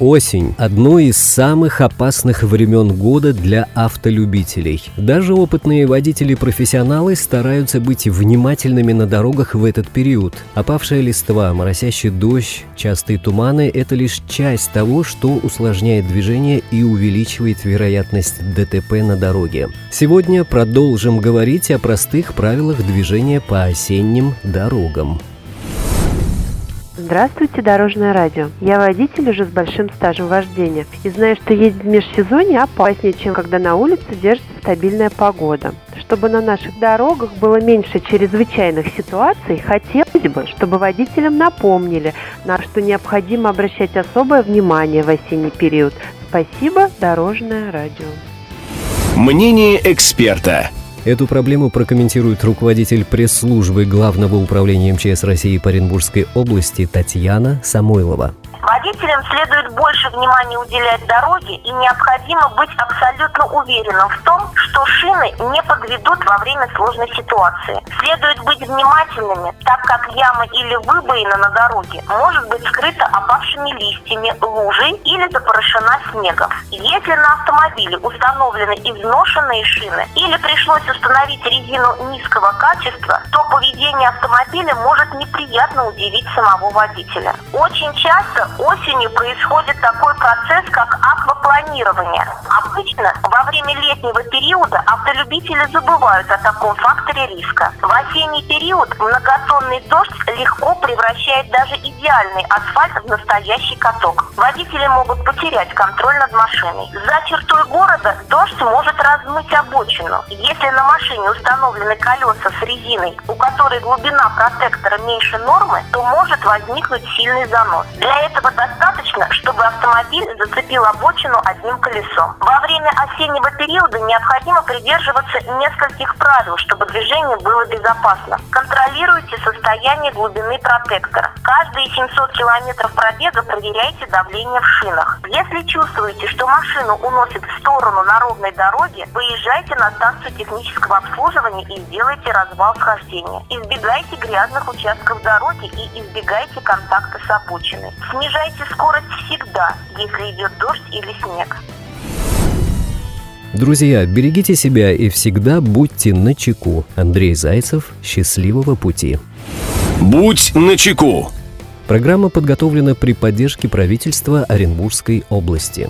Осень – одно из самых опасных времен года для автолюбителей. Даже опытные водители-профессионалы стараются быть внимательными на дорогах в этот период. Опавшая листва, моросящий дождь, частые туманы – это лишь часть того, что усложняет движение и увеличивает вероятность ДТП на дороге. Сегодня продолжим говорить о простых правилах движения по осенним дорогам. Здравствуйте, Дорожное радио. Я водитель уже с большим стажем вождения и знаю, что ездить в межсезонье опаснее, чем когда на улице держится стабильная погода. Чтобы на наших дорогах было меньше чрезвычайных ситуаций, хотелось бы, чтобы водителям напомнили, на что необходимо обращать особое внимание в осенний период. Спасибо, Дорожное радио. Мнение эксперта. Эту проблему прокомментирует руководитель пресс-службы Главного управления МЧС России по Оренбургской области Татьяна Самойлова. Водителям следует больше внимания уделять дороге и необходимо быть абсолютно уверенным в том, что шины не подведут во время сложной ситуации. Следует быть внимательными, так как яма или выбоина на дороге может быть скрыта опавшими листьями, лужей или запорошена снегом. Если на автомобиле установлены изношенные шины или пришлось установить резину низкого качества, то поведение автомобиля может неприятно удивить самого водителя. Очень часто осенью происходит такой процесс, как аквапланирование. Обычно во время летнего периода автолюбители забывают о таком факторе риска. В осенний период многотонный дождь легко превращает даже идеальный асфальт в настоящий каток. Водители могут потерять контроль над машиной. За чертой города дождь может размыть обочину. Если на машине установлены колеса с резиной, у которой глубина протектора меньше нормы, то может возникнуть сильный занос. Для этого достаточно, чтобы автомобиль зацепил обочину одним колесом. Во время осеннего периода необходимо придерживаться нескольких правил, чтобы движение было безопасно. Контролируйте состояние глубины протектора. Каждые 700 километров пробега проверяйте давление в шинах. Если чувствуете, что машину уносит в сторону на ровной дороге, выезжайте на станцию технического обслуживания и сделайте развал схождения. Избегайте грязных участков дороги и избегайте контакта с обочиной. Снижайте скорость всегда, если идет дождь или снег. Друзья, берегите себя и всегда будьте на чеку. Андрей Зайцев. Счастливого пути. Будь на чеку. Программа подготовлена при поддержке правительства Оренбургской области.